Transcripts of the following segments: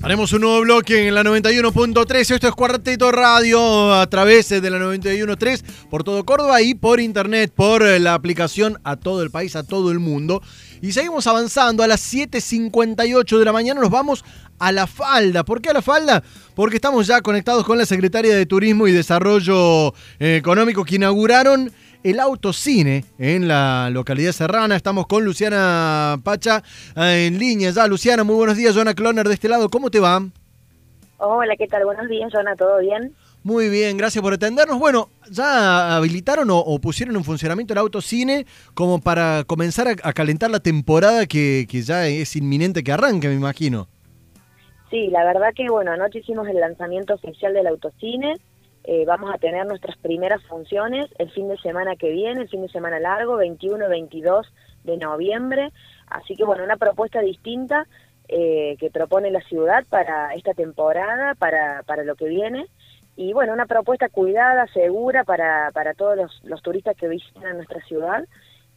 Haremos un nuevo bloque en la 91.3. Esto es Cuarteto Radio a través de la 91.3 por todo Córdoba y por internet, por la aplicación a todo el país, a todo el mundo. Y seguimos avanzando. A las 7.58 de la mañana nos vamos a la falda. ¿Por qué a la falda? Porque estamos ya conectados con la Secretaria de Turismo y Desarrollo eh, Económico que inauguraron el autocine en la localidad serrana. Estamos con Luciana Pacha eh, en línea ya. Luciana, muy buenos días. Joana Cloner de este lado. ¿Cómo te va? Hola, ¿qué tal? Buenos días, Joana. ¿Todo bien? Muy bien, gracias por atendernos. Bueno, ¿ya habilitaron o, pusieron en funcionamiento el autocine como para comenzar a, calentar la temporada que, que, ya es inminente que arranque, me imagino? Sí, la verdad que, bueno, anoche hicimos el lanzamiento oficial del autocine. Eh, vamos a tener nuestras primeras funciones el fin de semana que viene, el fin de semana largo, 21 y 22 de noviembre. Así que bueno, una propuesta distinta eh, que propone la ciudad para esta temporada, para, para lo que viene. Y bueno, una propuesta cuidada, segura para, para todos los, los turistas que visitan nuestra ciudad.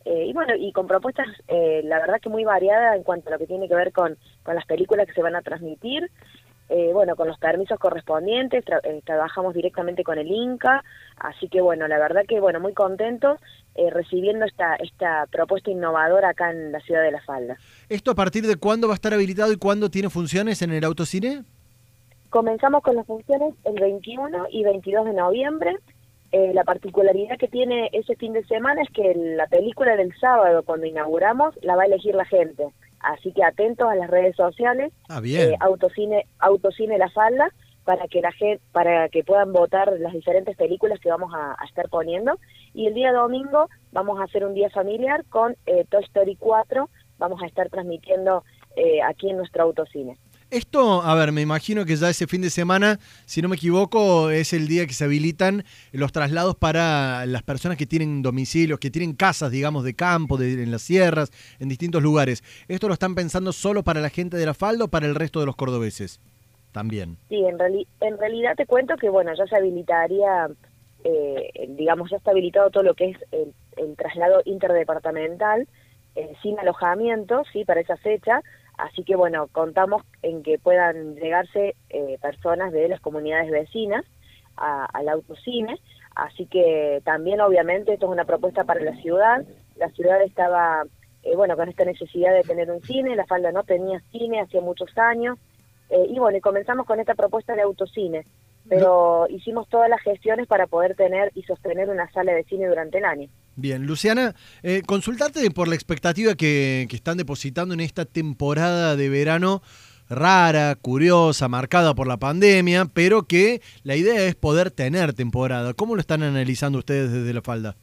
Eh, y bueno, y con propuestas, la verdad que muy variadas en cuanto a lo que tiene que ver con, con las películas que se van a transmitir, eh, bueno, con los permisos correspondientes, eh, trabajamos directamente con el INCA, así que bueno, la verdad que bueno, muy contentos eh, recibiendo esta, esta propuesta innovadora acá en la ciudad de La Falda. ¿Esto a partir de cuándo va a estar habilitado y cuándo tiene funciones en el autocine? Comenzamos con las funciones el 21 y 22 de noviembre. la particularidad que tiene ese fin de semana es que la película del sábado, cuando inauguramos, la va a elegir la gente. Así que atentos a las redes sociales, ah, bien. Eh, Autocine, Autocine La Falda, para que la gente, para que puedan votar las diferentes películas que vamos a, estar poniendo. Y el día domingo vamos a hacer un día familiar con eh, Toy Story 4, vamos a estar transmitiendo eh, aquí en nuestro autocine. Esto, a ver, me imagino que ya ese fin de semana, si no me equivoco, es el día que se habilitan los traslados para las personas que tienen domicilios, que tienen casas, digamos, de campo, de, en las sierras, en distintos lugares. ¿Esto lo están pensando solo para la gente de la falda o para el resto de los cordobeses? También. Sí, en, realidad te cuento que, bueno, ya se habilitaría, eh, digamos, ya está habilitado todo lo que es el, traslado interdepartamental, eh, sin alojamiento, sí, para esa fecha Así que bueno, contamos en que puedan llegarse eh, personas de las comunidades vecinas al autocine, así que también obviamente esto es una propuesta para la ciudad, la ciudad estaba, eh, bueno, con esta necesidad de tener un cine, la falda no tenía cine hacía muchos años, eh, y bueno, y comenzamos con esta propuesta de autocine, pero hicimos todas las gestiones para poder tener y sostener una sala de cine durante el año. Bien, Luciana, eh, consultarte por la expectativa que, están depositando en esta temporada de verano rara, curiosa, marcada por la pandemia, pero que la idea es poder tener temporada. ¿Cómo lo están analizando ustedes desde la falda?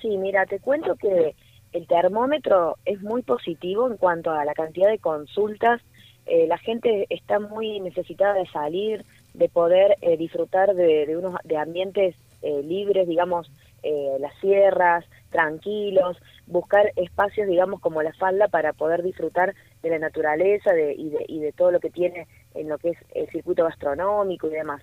Sí, mira, te cuento que el termómetro es muy positivo en cuanto a la cantidad de consultas. Eh, la gente está muy necesitada de salir, de poder eh, disfrutar de, unos de ambientes eh, libres, digamos, eh, las sierras, tranquilos, buscar espacios, digamos, como la falda para poder disfrutar de la naturaleza de, y, de, todo lo que tiene en lo que es el circuito gastronómico y demás.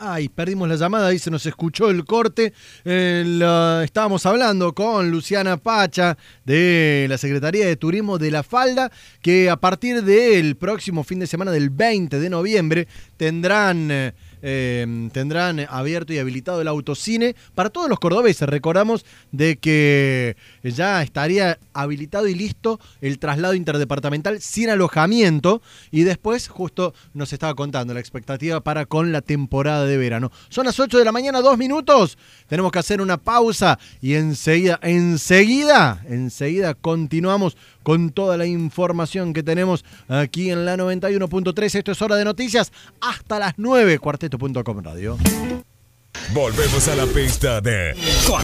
Ay, perdimos la llamada, ahí se nos escuchó el corte. estábamos hablando con Luciana Pacha de la Secretaría de Turismo de La Falda, que a partir del próximo fin de semana del 20 de noviembre tendrán... Eh, Em, tendrán abierto y habilitado el autocine para todos los cordobeses. Recordamos de que ya estaría habilitado y listo el traslado interdepartamental sin alojamiento y después justo nos estaba contando la expectativa para con la temporada de verano. Son las 8 de la mañana, dos minutos. Tenemos que hacer una pausa y enseguida, enseguida, enseguida continuamos con toda la información que tenemos aquí en la 91.3. Esto es hora de noticias hasta las 9, cuarteto.com radio. Volvemos a la pista de